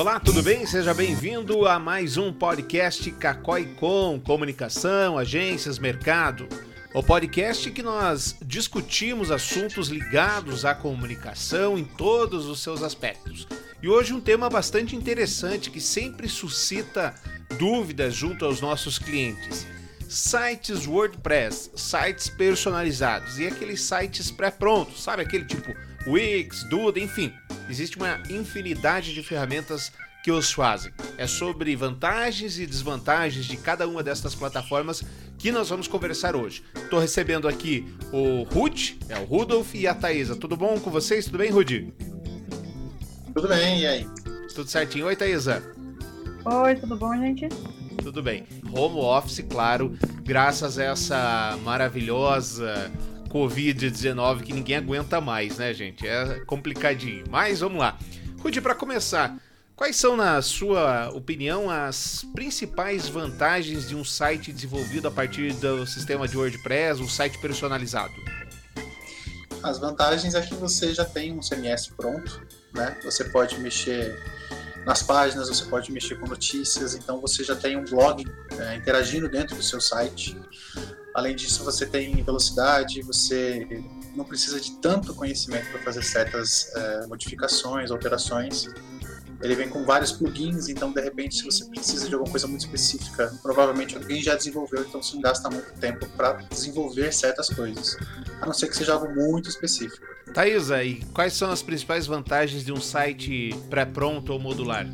Olá, tudo bem? Seja bem-vindo a mais um podcast Cacói Com Comunicação, Agências, Mercado. O podcast que nós discutimos assuntos ligados à comunicação em todos os seus aspectos. E hoje um tema bastante interessante que sempre suscita dúvidas junto aos nossos clientes. Sites WordPress, sites personalizados e aqueles sites pré-prontos, sabe aquele tipo Wix, Duda, enfim. Existe uma infinidade de ferramentas que os fazem. É sobre vantagens e desvantagens de cada uma destas plataformas que nós vamos conversar hoje. Estou recebendo aqui o Ruth, é o Rudolf e a Thaisa. Tudo bom com vocês? Tudo bem, Rudi? Tudo bem, e aí? Tudo certinho. Oi, Thaisa. Oi, tudo bom, gente? Tudo bem. Home office, claro, graças a essa maravilhosa Covid-19 que ninguém aguenta mais, né, gente? É complicadinho. Mas vamos lá. Rudy, para começar, quais são, na sua opinião, as principais vantagens de um site desenvolvido a partir do sistema de WordPress, um site personalizado? As vantagens é que você já tem um CMS pronto, né? Você pode mexer nas páginas, você pode mexer com notícias, então você já tem um blog é, interagindo dentro do seu site. Além disso, você tem velocidade, você não precisa de tanto conhecimento para fazer certas é, modificações, alterações. Ele vem com vários plugins, então de repente, se você precisa de alguma coisa muito específica, provavelmente alguém já desenvolveu, então você não gasta muito tempo para desenvolver certas coisas, a não ser que seja algo muito específico. Thaisa, e quais são as principais vantagens de um site pré-pronto ou modular?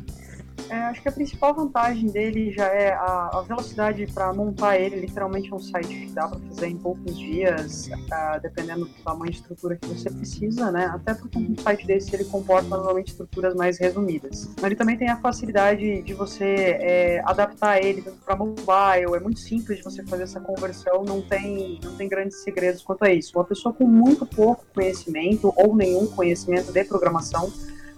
É, acho que a principal vantagem dele já é a, a velocidade para montar ele. Literalmente é um site que dá para fazer em poucos dias, uh, dependendo do tamanho de estrutura que você precisa, né? Até porque um site desse ele comporta normalmente estruturas mais resumidas. Mas ele também tem a facilidade de você é, adaptar ele para mobile. É muito simples de você fazer essa conversão. Não tem, não tem grandes segredos quanto a isso. Uma pessoa com muito pouco conhecimento ou nenhum conhecimento de programação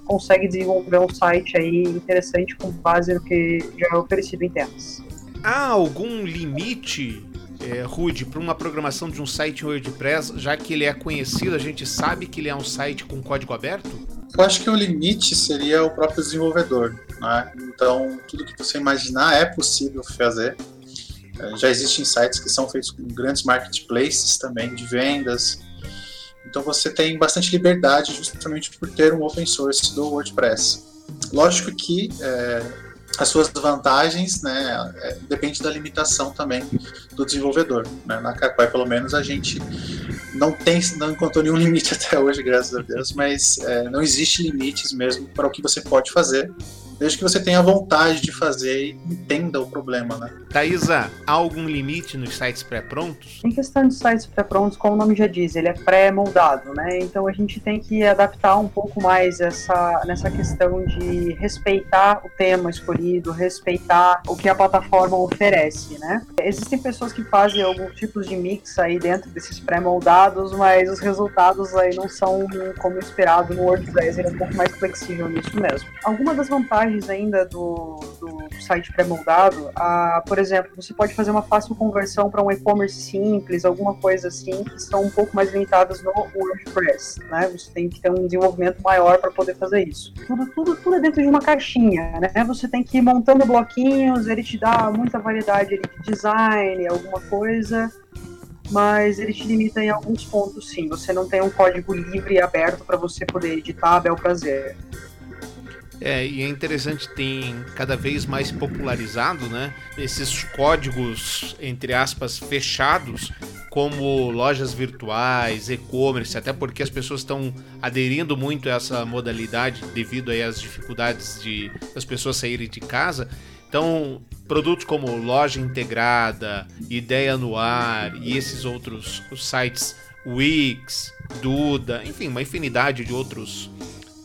consegue desenvolver um site aí interessante com base no que já é oferecido em telas. Há algum limite, é, Rude, para uma programação de um site WordPress, já que ele é conhecido, a gente sabe que ele é um site com código aberto? Eu acho que o limite seria o próprio desenvolvedor. Né? Então, tudo que você imaginar é possível fazer. É, já existem sites que são feitos com grandes marketplaces também de vendas, então você tem bastante liberdade justamente por ter um open source do WordPress. Lógico que é, as suas vantagens, né, é, depende da limitação também do desenvolvedor. Né? Na Kakwai, pelo menos, a gente não tem, não encontrou nenhum limite até hoje, graças a Deus, mas é, não existe limites mesmo para o que você pode fazer desde que você tenha vontade de fazer e entenda o problema, né? Thaisa, há algum limite nos sites pré-prontos? Em questão de sites pré-prontos, como o nome já diz, ele é pré-moldado, né? Então a gente tem que adaptar um pouco mais essa, nessa questão de respeitar o tema escolhido, respeitar o que a plataforma oferece, né? Existem pessoas que fazem alguns tipos de mix aí dentro desses pré-moldados, mas os resultados aí não são como esperado no WordPress, ele é um pouco mais flexível nisso mesmo. Algumas das vantagens vantagens ainda do, do site pré-moldado. Ah, por exemplo, você pode fazer uma fácil conversão para um e-commerce simples, alguma coisa assim, que são um pouco mais limitadas no WordPress. Né? Você tem que ter um desenvolvimento maior para poder fazer isso. Tudo, tudo, tudo é dentro de uma caixinha. Né? Você tem que ir montando bloquinhos, ele te dá muita variedade de design, alguma coisa mas ele te limita em alguns pontos, sim. Você não tem um código livre e aberto para você poder editar a bel prazer. É, e é interessante, tem cada vez mais popularizado, né? Esses códigos, entre aspas, fechados, como lojas virtuais, e-commerce, até porque as pessoas estão aderindo muito a essa modalidade devido aí às dificuldades de as pessoas saírem de casa. Então, produtos como loja integrada, ideia no ar e esses outros sites Wix, Duda, enfim, uma infinidade de outros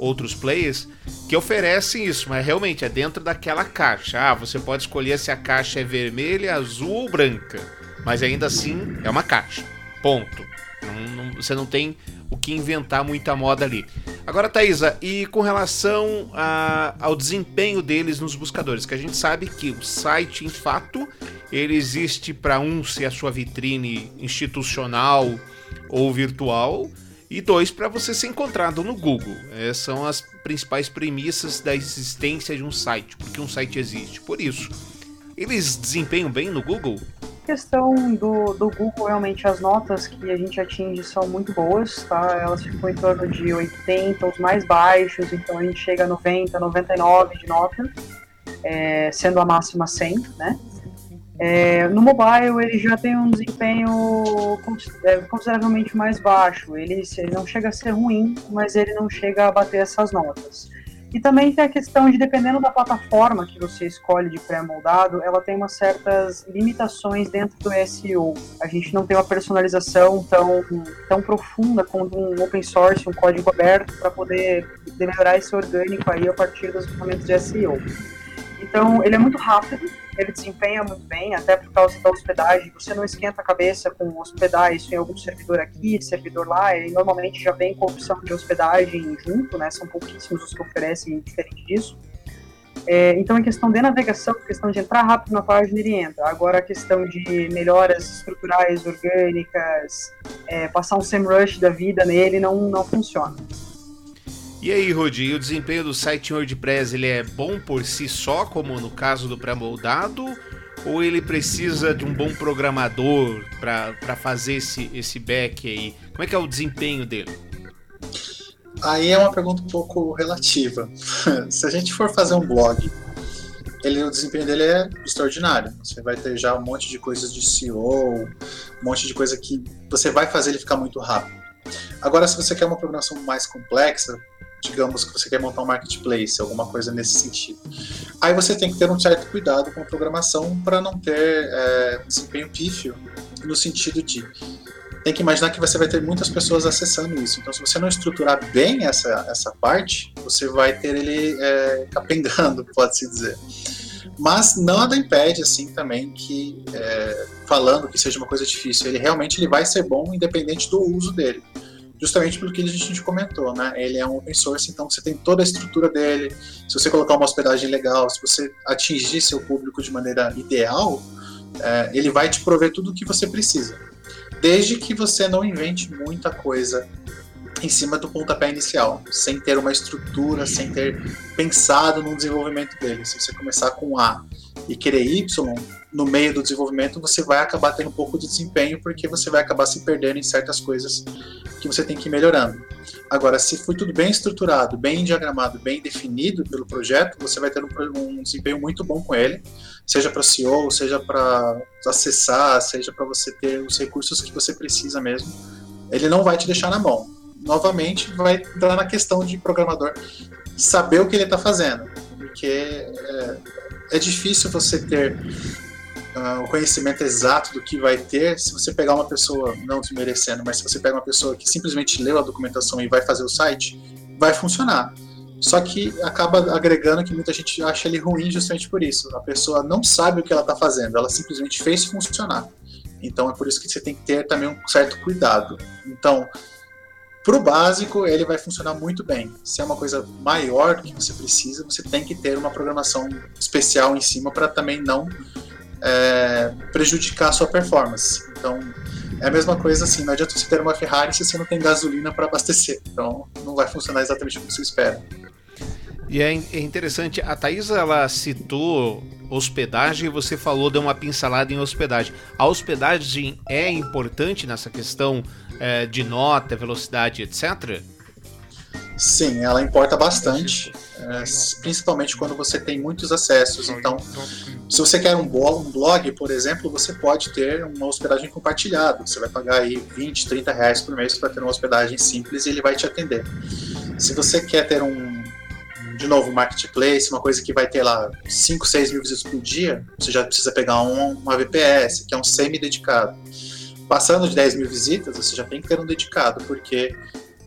outros players que oferecem isso, mas realmente é dentro daquela caixa. Ah, você pode escolher se a caixa é vermelha, azul ou branca, mas ainda assim é uma caixa. Ponto. Não, não, você não tem o que inventar muita moda ali. Agora, Thaisa, e com relação a, ao desempenho deles nos buscadores, que a gente sabe que o site, em fato, ele existe para um ser a sua vitrine institucional ou virtual, e dois para você ser encontrado no Google. É, são as principais premissas da existência de um site, porque um site existe. Por isso, eles desempenham bem no Google? A questão do, do Google, realmente, as notas que a gente atinge são muito boas, tá? Elas ficam em torno de 80, os mais baixos, então a gente chega a 90, 99 de nota, é, sendo a máxima 100, né? É, no mobile ele já tem um desempenho é, consideravelmente mais baixo. Ele, ele não chega a ser ruim, mas ele não chega a bater essas notas. E também tem a questão de, dependendo da plataforma que você escolhe de pré-moldado, ela tem umas certas limitações dentro do SEO. A gente não tem uma personalização tão, tão profunda quanto um open source, um código aberto, para poder melhorar esse orgânico aí a partir dos ferramentas de SEO. Então, ele é muito rápido, ele desempenha muito bem, até por causa da hospedagem. Você não esquenta a cabeça com hospedar isso em algum servidor aqui, servidor lá. Ele normalmente já vem com a opção de hospedagem junto, né? São pouquíssimos os que oferecem diferente disso. É, então, em questão de navegação, questão de entrar rápido na página, ele entra. Agora, a questão de melhoras estruturais, orgânicas, é, passar um SEMrush da vida nele, não, não funciona. E aí, Rodi, o desempenho do site WordPress ele é bom por si só, como no caso do pré-moldado, ou ele precisa de um bom programador para fazer esse, esse back aí? Como é que é o desempenho dele? Aí é uma pergunta um pouco relativa. Se a gente for fazer um blog, ele, o desempenho dele é extraordinário. Você vai ter já um monte de coisas de SEO, um monte de coisa que você vai fazer ele ficar muito rápido. Agora, se você quer uma programação mais complexa, digamos que você quer montar um marketplace, alguma coisa nesse sentido. Aí você tem que ter um certo cuidado com a programação para não ter é, um desempenho pífio, no sentido de tem que imaginar que você vai ter muitas pessoas acessando isso. Então, se você não estruturar bem essa, essa parte, você vai ter ele é, capengando, pode-se dizer. Mas nada impede, assim, também que, é, falando que seja uma coisa difícil, ele realmente ele vai ser bom independente do uso dele justamente pelo que a gente comentou, né? Ele é um open source, então você tem toda a estrutura dele. Se você colocar uma hospedagem legal, se você atingir seu público de maneira ideal, é, ele vai te prover tudo o que você precisa. Desde que você não invente muita coisa em cima do pontapé inicial, sem ter uma estrutura, sem ter pensado no desenvolvimento dele. Se você começar com A e querer Y, no meio do desenvolvimento, você vai acabar tendo um pouco de desempenho, porque você vai acabar se perdendo em certas coisas que você tem que ir melhorando. Agora, se for tudo bem estruturado, bem diagramado, bem definido pelo projeto, você vai ter um, um desempenho muito bom com ele, seja para SEO, seja para acessar, seja para você ter os recursos que você precisa mesmo. Ele não vai te deixar na mão. Novamente, vai entrar na questão de programador saber o que ele está fazendo, porque é, é difícil você ter uh, o conhecimento exato do que vai ter se você pegar uma pessoa, não desmerecendo, mas se você pega uma pessoa que simplesmente leu a documentação e vai fazer o site, vai funcionar. Só que acaba agregando que muita gente acha ele ruim justamente por isso. A pessoa não sabe o que ela está fazendo, ela simplesmente fez funcionar. Então é por isso que você tem que ter também um certo cuidado. Então, para o básico, ele vai funcionar muito bem. Se é uma coisa maior do que você precisa, você tem que ter uma programação especial em cima para também não é, prejudicar a sua performance. Então, é a mesma coisa assim, não adianta você ter uma Ferrari se você não tem gasolina para abastecer. Então, não vai funcionar exatamente como você espera. E é, é interessante, a Thaís ela citou hospedagem e você falou, deu uma pincelada em hospedagem. A hospedagem é importante nessa questão é, de nota, velocidade, etc? Sim, ela importa bastante, é, principalmente quando você tem muitos acessos. Então, se você quer um blog, um blog, por exemplo, você pode ter uma hospedagem compartilhada. Você vai pagar aí 20, 30 reais por mês para ter uma hospedagem simples e ele vai te atender. Se você quer ter um, de novo, um marketplace, uma coisa que vai ter lá 5, 6 mil visitas por dia, você já precisa pegar um, uma VPS, que é um semi-dedicado. Passando de 10 mil visitas, você já tem que ter um dedicado, porque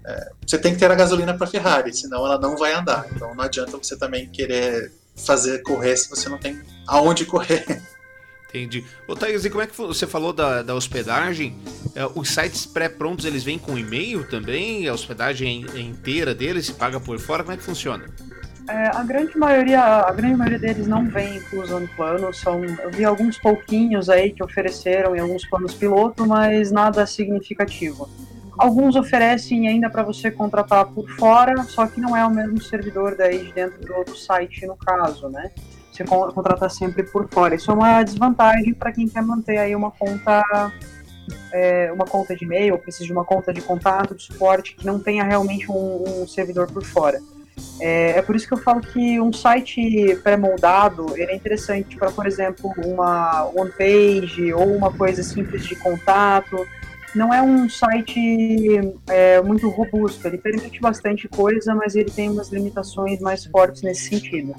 é, você tem que ter a gasolina para Ferrari, senão ela não vai andar. Então não adianta você também querer fazer correr se você não tem aonde correr. Entendi. Ô Thaís, e como é que você falou da, da hospedagem? É, os sites pré-prontos, eles vêm com e-mail também? A hospedagem é inteira deles se paga por fora? Como é que funciona? É, a grande maioria, a grande maioria deles não vem incluso no plano. São, eu vi alguns pouquinhos aí que ofereceram em alguns planos piloto, mas nada significativo Alguns oferecem ainda para você contratar por fora, só que não é o mesmo servidor daí de dentro do, do site no caso, né? Você contrata sempre por fora. Isso é uma desvantagem para quem quer manter aí uma conta é, uma conta de e-mail, precisa de uma conta de contato, de suporte, que não tenha realmente um, um servidor por fora. É, é, por isso que eu falo que um site pré-moldado é interessante para, por exemplo, uma one page ou uma coisa simples de contato. Não é um site é, muito robusto, ele permite bastante coisa, mas ele tem umas limitações mais fortes nesse sentido.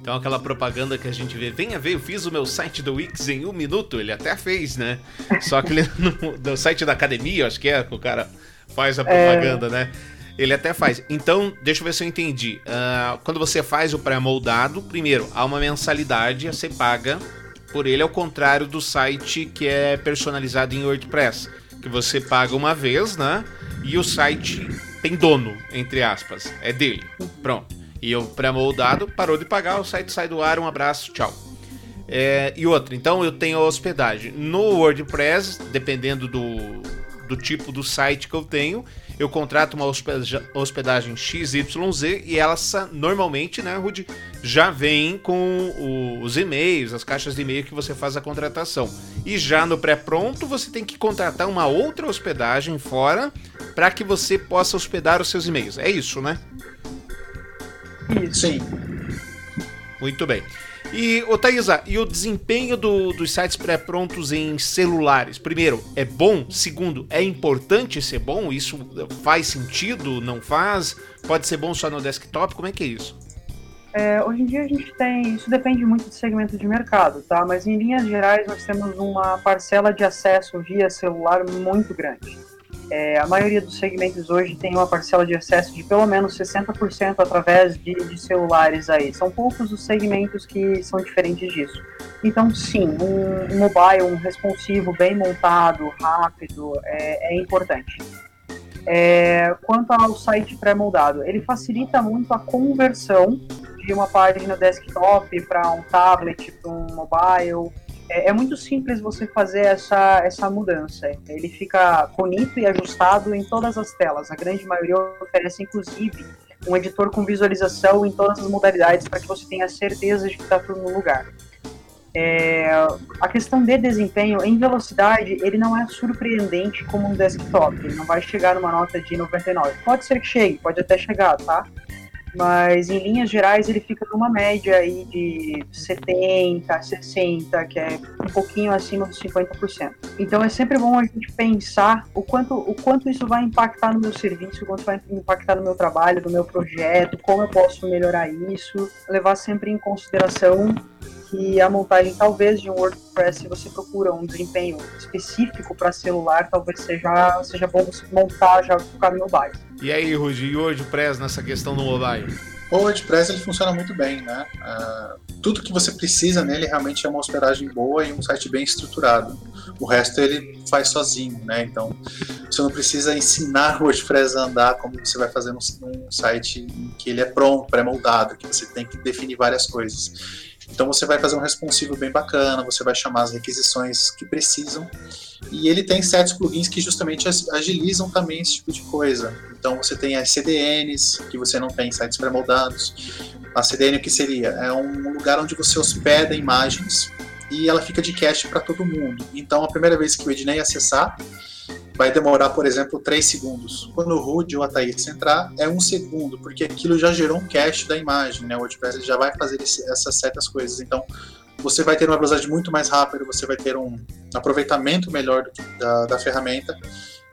Então aquela propaganda que a gente vê, venha ver, eu fiz o meu site do Wix em um minuto, ele até fez, né? Só que ele, no, no site da academia, acho que é, o cara faz a propaganda, é... né? Ele até faz. Então, deixa eu ver se eu entendi. Uh, quando você faz o pré-moldado, primeiro, há uma mensalidade, você paga por ele, ao contrário do site que é personalizado em WordPress, que você paga uma vez, né? E o site tem dono, entre aspas, é dele. Pronto. E o pré-moldado parou de pagar, o site sai do ar, um abraço, tchau. É, e outra, então eu tenho a hospedagem no WordPress, dependendo do, do tipo do site que eu tenho, eu contrato uma hospedagem XYZ e essa normalmente, né, Rudy, já vem com os e-mails, as caixas de e-mail que você faz a contratação. E já no pré-pronto você tem que contratar uma outra hospedagem fora para que você possa hospedar os seus e-mails. É isso, né? Isso. Sim. Muito bem. E, ô Thaisa, e o desempenho do, dos sites pré-prontos em celulares? Primeiro, é bom? Segundo, é importante ser bom? Isso faz sentido? Não faz? Pode ser bom só no desktop? Como é que é isso? É, hoje em dia a gente tem, isso depende muito do segmento de mercado, tá? Mas em linhas gerais nós temos uma parcela de acesso via celular muito grande. É, a maioria dos segmentos hoje tem uma parcela de acesso de pelo menos 60% através de, de, celulares aí. São poucos os segmentos que são diferentes disso. Então, sim, um, um mobile, um responsivo bem montado, rápido, é, é importante. É, quanto ao site pré-moldado, ele facilita muito a conversão de uma página desktop para um tablet, para um mobile, é, é, muito simples você fazer essa, essa mudança. Ele fica bonito e ajustado em todas as telas. A grande maioria oferece, inclusive, um editor com visualização em todas as modalidades para que você tenha certeza de que está tudo no lugar. É, a questão de desempenho em velocidade, ele não é surpreendente como um desktop. Ele não vai chegar numa nota de 99. Pode ser que chegue, pode até chegar, tá? Mas em linhas gerais ele fica numa média aí de 70, 60, que é um pouquinho acima dos 50%. Então é sempre bom a gente pensar o quanto, o quanto isso vai impactar no meu serviço, o quanto vai impactar no meu trabalho, no meu projeto, como eu posso melhorar isso, levar sempre em consideração que a montagem talvez de um WordPress, se você procura um desempenho específico para celular, talvez seja, seja bom você montar já ficar no mobile. E aí, Rudy, e o WordPress nessa questão do mobile? O WordPress ele funciona muito bem, né? Uh, tudo que você precisa nele realmente é uma hospedagem boa e um site bem estruturado. O resto ele faz sozinho, né? Então você não precisa ensinar o WordPress a andar como você vai fazer num, num site em que ele é pronto, pré-moldado, que você tem que definir várias coisas. Então você vai fazer um responsivo bem bacana, você vai chamar as requisições que precisam. E ele tem certos plugins que justamente agilizam também esse tipo de coisa. Então você tem as CDNs, que você não tem em sites pré-moldados. A CDN o que seria? É um lugar onde você hospeda imagens e ela fica de cache para todo mundo. Então a primeira vez que o Ednei acessar, vai demorar, por exemplo, 3 segundos. Quando o Rude ou a Thaís entrar, é um segundo, porque aquilo já gerou um cache da imagem, né? O WordPress já vai fazer esse, essas certas coisas. Então, você vai ter uma velocidade muito mais rápida, você vai ter um aproveitamento melhor da, da ferramenta.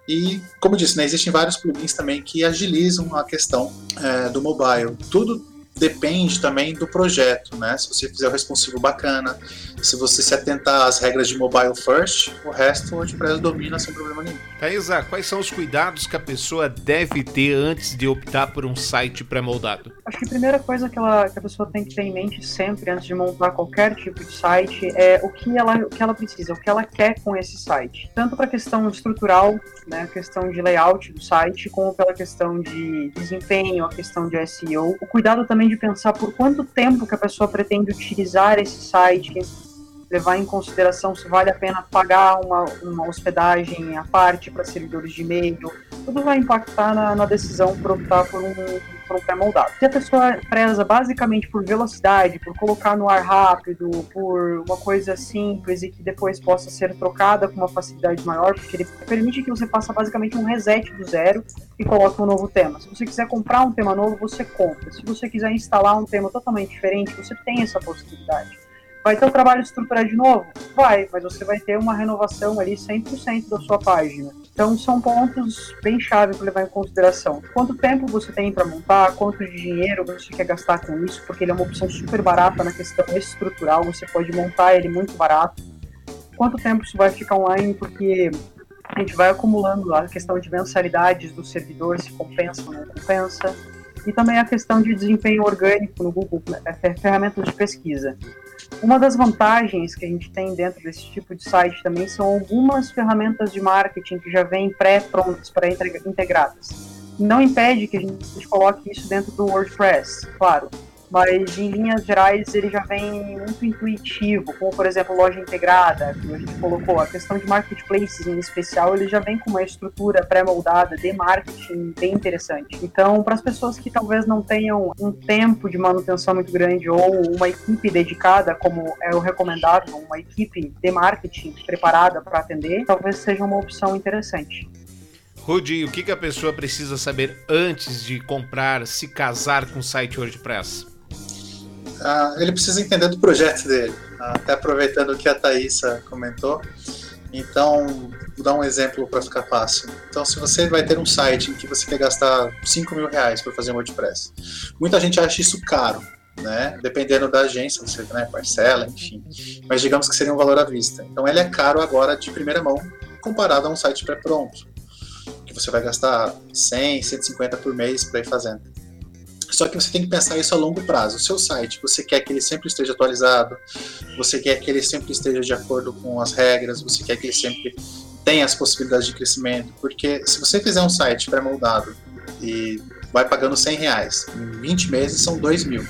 E, como eu disse, né, existem vários plugins também que agilizam a questão é, do mobile. Tudo depende também do projeto, né? Se você fizer o responsivo bacana, se você se atentar às regras de mobile first, o resto o WordPress domina sem problema nenhum. Thaisa, quais são os cuidados que a pessoa deve ter antes de optar por um site pré-moldado? Acho que a primeira coisa que, ela, que a pessoa tem que ter em mente sempre antes de montar qualquer tipo de site é o que ela, o que ela precisa, o que ela quer com esse site. Tanto para a questão estrutural, né, a questão de layout do site, como pela questão de desempenho, a questão de SEO. O cuidado também de pensar por quanto tempo que a pessoa pretende utilizar esse site, levar em consideração se vale a pena pagar uma, uma hospedagem à parte para servidores de e-mail. Tudo vai impactar na, na decisão por optar por um, por um pré-moldado. Se a pessoa preza basicamente por velocidade, por colocar no ar rápido, por uma coisa simples e que depois possa ser trocada com uma facilidade maior, porque ele permite que você faça basicamente um reset do zero e coloque um novo tema. Se você quiser comprar um tema novo, você compra. Se você quiser instalar um tema totalmente diferente, você tem essa possibilidade. Vai ter o trabalho estruturado de novo? Vai, mas você vai ter uma renovação ali 100% da sua página. Então são pontos bem chave para levar em consideração. Quanto tempo você tem para montar, quanto de dinheiro você quer gastar com isso, porque ele é uma opção super barata na questão estrutural, você pode montar ele muito barato. Quanto tempo isso vai ficar online, porque a gente vai acumulando a questão de mensalidades do servidor, se compensa ou não compensa. E também a questão de desempenho orgânico no Google, né, ferramentas de pesquisa. Uma das vantagens que a gente tem dentro desse tipo de site também são algumas ferramentas de marketing que já vêm pré-prontas, pré-integradas. Não impede que a gente coloque isso dentro do WordPress, claro, mas em linhas gerais ele já vem muito intuitivo, como por exemplo loja integrada, que a gente colocou, a questão de marketplaces em especial, ele já vem com uma estrutura pré-moldada de marketing bem interessante. Então, para as pessoas que talvez não tenham um tempo de manutenção muito grande ou uma equipe dedicada, como é o recomendado, uma equipe de marketing preparada para atender, talvez seja uma opção interessante. Rudy, o que, que a pessoa precisa saber antes de comprar, se casar com o site WordPress? Ah, ele precisa entender do projeto dele. Até aproveitando o que a Thaisa comentou. Então, vou dar um exemplo para ficar fácil. Então, se você vai ter um site em que você quer gastar 5 mil reais para fazer um WordPress, muita gente acha isso caro, né? Dependendo da agência, você né, parcela, enfim. Mas digamos que seria um valor à vista. Então, ele é caro agora de primeira mão comparado a um site pré-pronto, que você vai gastar 100, 150 por mês para ir fazendo. Só que você tem que pensar isso a longo prazo. O seu site, você quer que ele sempre esteja atualizado, você quer que ele sempre esteja de acordo com as regras, você quer que ele sempre tenha as possibilidades de crescimento, porque se você fizer um site pré-moldado e vai pagando 100 reais, em 20 meses são 2 mil.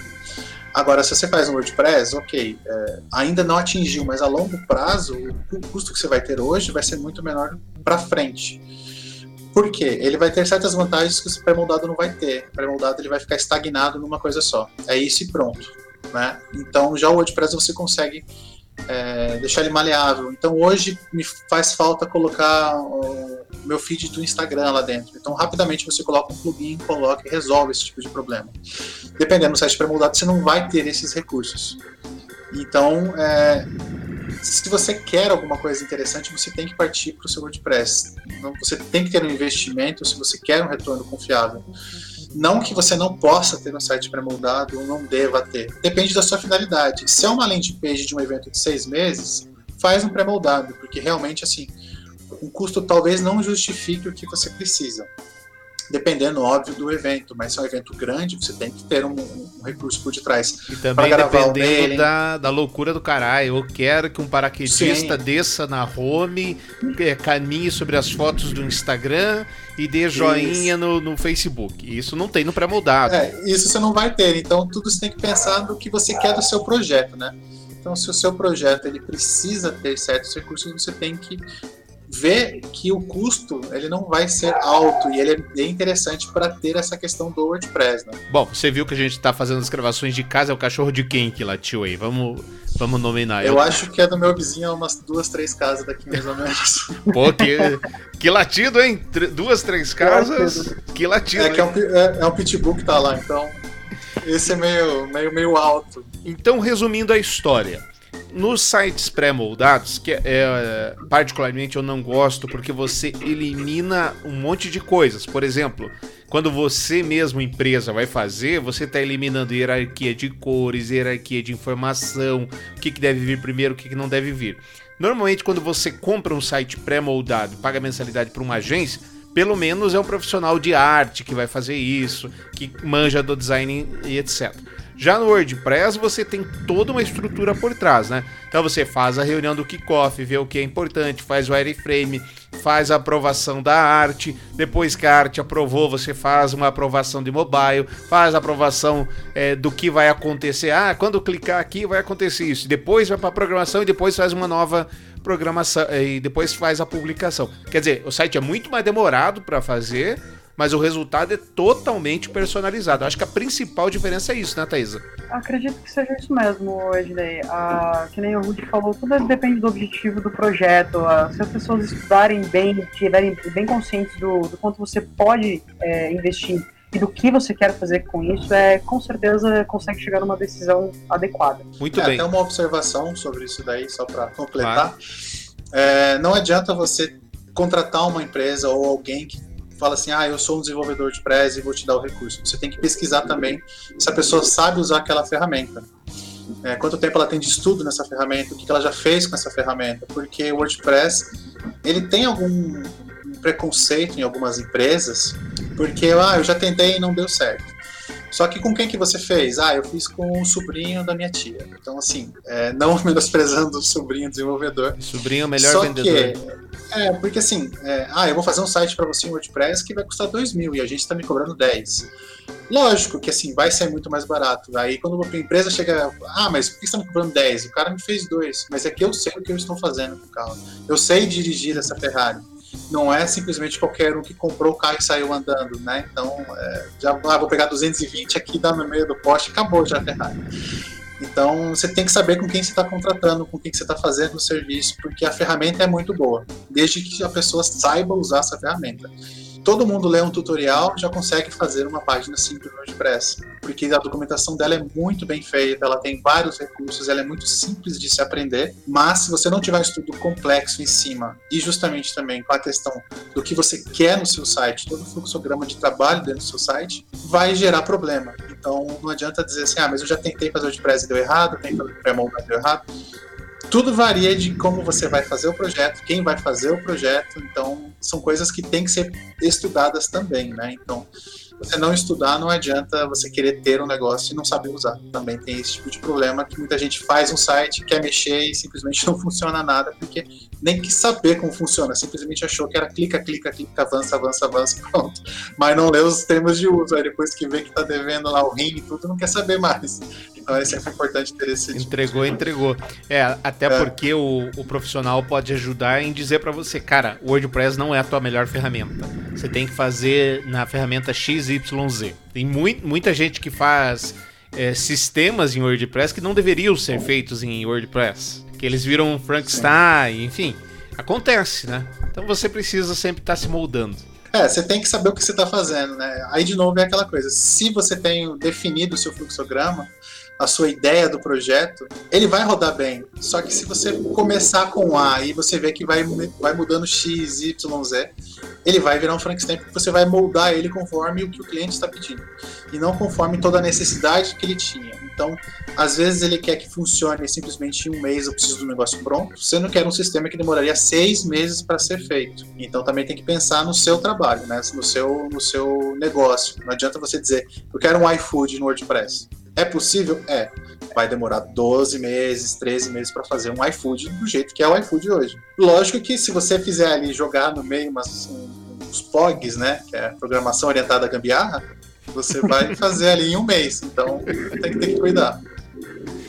Agora, se você faz um WordPress, ok, é, ainda não atingiu, mas a longo prazo, o custo que você vai ter hoje vai ser muito menor para frente. Por quê? Ele vai ter certas vantagens que o pré-moldado não vai ter. O pré-moldado ele vai ficar estagnado numa coisa só. É isso e pronto. Né? Então, já o WordPress você consegue é, deixar ele maleável. Então, hoje me faz falta colocar o meu feed do Instagram lá dentro. Então, rapidamente você coloca um plugin, coloca e resolve esse tipo de problema. Dependendo do site pré-moldado, você não vai ter esses recursos. Então, é, se você quer alguma coisa interessante, você tem que partir para o seu WordPress. Você tem que ter um investimento se você quer um retorno confiável. Não que você não possa ter um site pré-moldado ou não deva ter. Depende da sua finalidade. Se é uma landing page de um evento de seis meses, faz um pré-moldado, porque realmente, assim, o custo talvez não justifique o que você precisa dependendo, óbvio, do evento. Mas se é um evento grande, você tem que ter um, um recurso por detrás. E também dependendo da, da loucura do caralho. Eu quero que um paraquedista Sim. desça na home, é, caminhe sobre as fotos do Instagram e dê joinha no, no, Facebook. Isso não tem no pré-moldado. É, isso você não vai ter. Então, tudo você tem que pensar no que você quer do seu projeto, né? Então, se o seu projeto ele precisa ter certos recursos, você tem que vê que o custo ele não vai ser alto e ele é bem interessante para ter essa questão do WordPress, né? Bom, você viu que a gente está fazendo as gravações de casa, é o cachorro de quem que latiu aí? Vamos, vamos nominar. Eu, Eu acho que é do meu vizinho, é umas duas, três casas daqui mais ou menos. Pô, que, que latido, hein? duas, três casas, que latido. É, que é, um, é, é um pitbull que tá lá, então esse é meio, meio, meio alto. Então, resumindo a história nos sites pré-moldados, que é, particularmente eu não gosto porque você elimina um monte de coisas. Por exemplo, quando você mesmo, empresa, vai fazer, você está eliminando hierarquia de cores, hierarquia de informação, o que, que deve vir primeiro, o que, que não deve vir. Normalmente, quando você compra um site pré-moldado paga mensalidade para uma agência, pelo menos é um profissional de arte que vai fazer isso, que manja do design e etc. Já no WordPress você tem toda uma estrutura por trás, né? Então você faz a reunião do kickoff, vê o que é importante, faz o wireframe, faz a aprovação da arte, depois que a arte aprovou, você faz uma aprovação de mobile, faz a aprovação é, do que vai acontecer. Ah, quando clicar aqui vai acontecer isso. Depois vai para a programação e depois faz uma nova programação é, e depois faz a publicação. Quer dizer, o site é muito mais demorado para fazer mas o resultado é totalmente personalizado. Acho que a principal diferença é isso, né, Thaisa? Acredito que seja isso mesmo, Ednei. Ah, que nem o Rudy falou, tudo depende do objetivo do projeto. Ah, se as pessoas estudarem bem, estiverem bem conscientes do, do quanto você pode é, investir e do que você quer fazer com isso, é com certeza consegue chegar numa decisão adequada. Muito é, bem. Até uma observação sobre isso daí, só para completar. Claro. É, não adianta você contratar uma empresa ou alguém que fala assim, ah, eu sou um desenvolvedor de Prezi e vou te dar o recurso. Você tem que pesquisar também se a pessoa sabe usar aquela ferramenta. É, quanto tempo ela tem de estudo nessa ferramenta, o que ela já fez com essa ferramenta, porque o WordPress ele tem algum preconceito em algumas empresas, porque ah, eu já tentei e não deu certo. Só que com quem que você fez? Ah, eu fiz com o sobrinho da minha tia. Então, assim, é, não menosprezando o sobrinho desenvolvedor. Sobrinho é o melhor Só vendedor. Que, é, porque assim, é, ah, eu vou fazer um site para você em WordPress que vai custar 2 mil e a gente está me cobrando 10. Lógico que assim, vai ser muito mais barato. Aí quando a empresa chega, ah, mas por que você está me cobrando 10? O cara me fez dois. Mas é que eu sei o que eu estou fazendo com o carro. Eu sei dirigir essa Ferrari não é simplesmente qualquer um que comprou o carro e saiu andando, né? Então, é, já ah, vou pegar 220 aqui, dá no meio do poste, acabou já a Ferrari. Então, você tem que saber com quem você está contratando, com quem você está fazendo o serviço, porque a ferramenta é muito boa, desde que a pessoa saiba usar essa ferramenta todo mundo lê um tutorial já consegue fazer uma página simples no WordPress, porque a documentação dela é muito bem feita, ela tem vários recursos, ela é muito simples de se aprender, mas se você não tiver um estudo complexo em cima e justamente também com a questão do que você quer no seu site, todo o fluxograma de trabalho dentro do seu site, vai gerar problema. Então não adianta dizer assim, ah, mas eu já tentei fazer WordPress e deu errado, tentei fazer o pré-moldado e deu errado tudo varia de como você vai fazer o projeto, quem vai fazer o projeto, então são coisas que têm que ser estudadas também, né? Então, você não estudar, não adianta você querer ter um negócio e não saber usar. Também tem esse tipo de problema que muita gente faz um site, quer mexer e simplesmente não funciona nada, porque nem quis saber como funciona, simplesmente achou que era clica, clica, clica, avança, avança, avança, pronto. Mas não lê os termos de uso, aí depois que vê que tá devendo lá o rim e tudo, não quer saber mais. Então é sempre importante ter esse tipo Entregou, de... entregou. É, até é. porque o, o profissional pode ajudar em dizer para você, cara, o WordPress não é a tua melhor ferramenta. Você tem que fazer na ferramenta XYZ. Tem muito, muita gente que faz é, sistemas em WordPress que não deveriam ser feitos em WordPress. Que eles viram Frankenstein, enfim. Acontece, né? Então você precisa sempre estar tá se moldando. É, você tem que saber o que você está fazendo, né? Aí de novo é aquela coisa. Se você tem definido o seu fluxograma, a sua ideia do projeto, ele vai rodar bem. Só que se você começar com A e você vê que vai, vai mudando X, Y, Z, ele vai virar um Frankenstein porque você vai moldar ele conforme o que o cliente está pedindo e não conforme toda a necessidade que ele tinha. Então, às vezes ele quer que funcione simplesmente em um mês, eu preciso do negócio pronto, sendo que era um sistema que demoraria seis meses para ser feito. Então também tem que pensar no seu trabalho, né? no, seu, no seu negócio. Não adianta você dizer, eu quero um iFood no WordPress. É possível? É. Vai demorar 12 meses, 13 meses para fazer um iFood do jeito que é o iFood hoje. Lógico que se você fizer ali jogar no meio umas, uns POGs, né, que é programação orientada a gambiarra, você vai fazer ali em um mês. Então tem que ter que cuidar.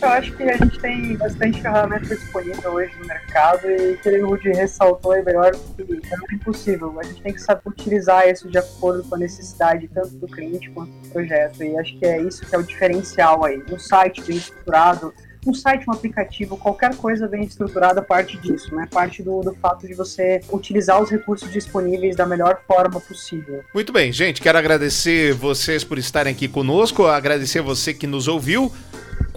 Eu acho que a gente tem bastante ferramenta disponível hoje no mercado e que o Rudy ressaltou é melhor que é impossível. A gente tem que saber utilizar isso de acordo com a necessidade tanto do cliente quanto do projeto. E acho que é isso que é o diferencial aí. Um site bem estruturado, um site, um aplicativo, qualquer coisa bem estruturada parte disso, né? Parte do, do fato de você utilizar os recursos disponíveis da melhor forma possível. Muito bem, gente, quero agradecer vocês por estarem aqui conosco, agradecer você que nos ouviu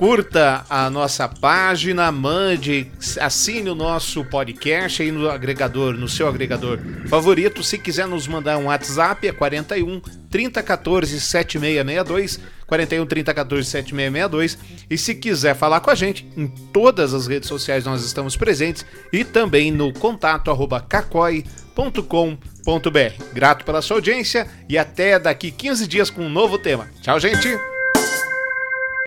curta a nossa página, mande, assine o nosso podcast aí no agregador, no seu agregador favorito. Se quiser nos mandar um WhatsApp, é 41 3014 7662. 41 3014 7662. E se quiser falar com a gente, em todas as redes sociais nós estamos presentes e também no contato arroba cacoi.com.br. Grato pela sua audiência e até daqui 15 dias com um novo tema. Tchau, gente!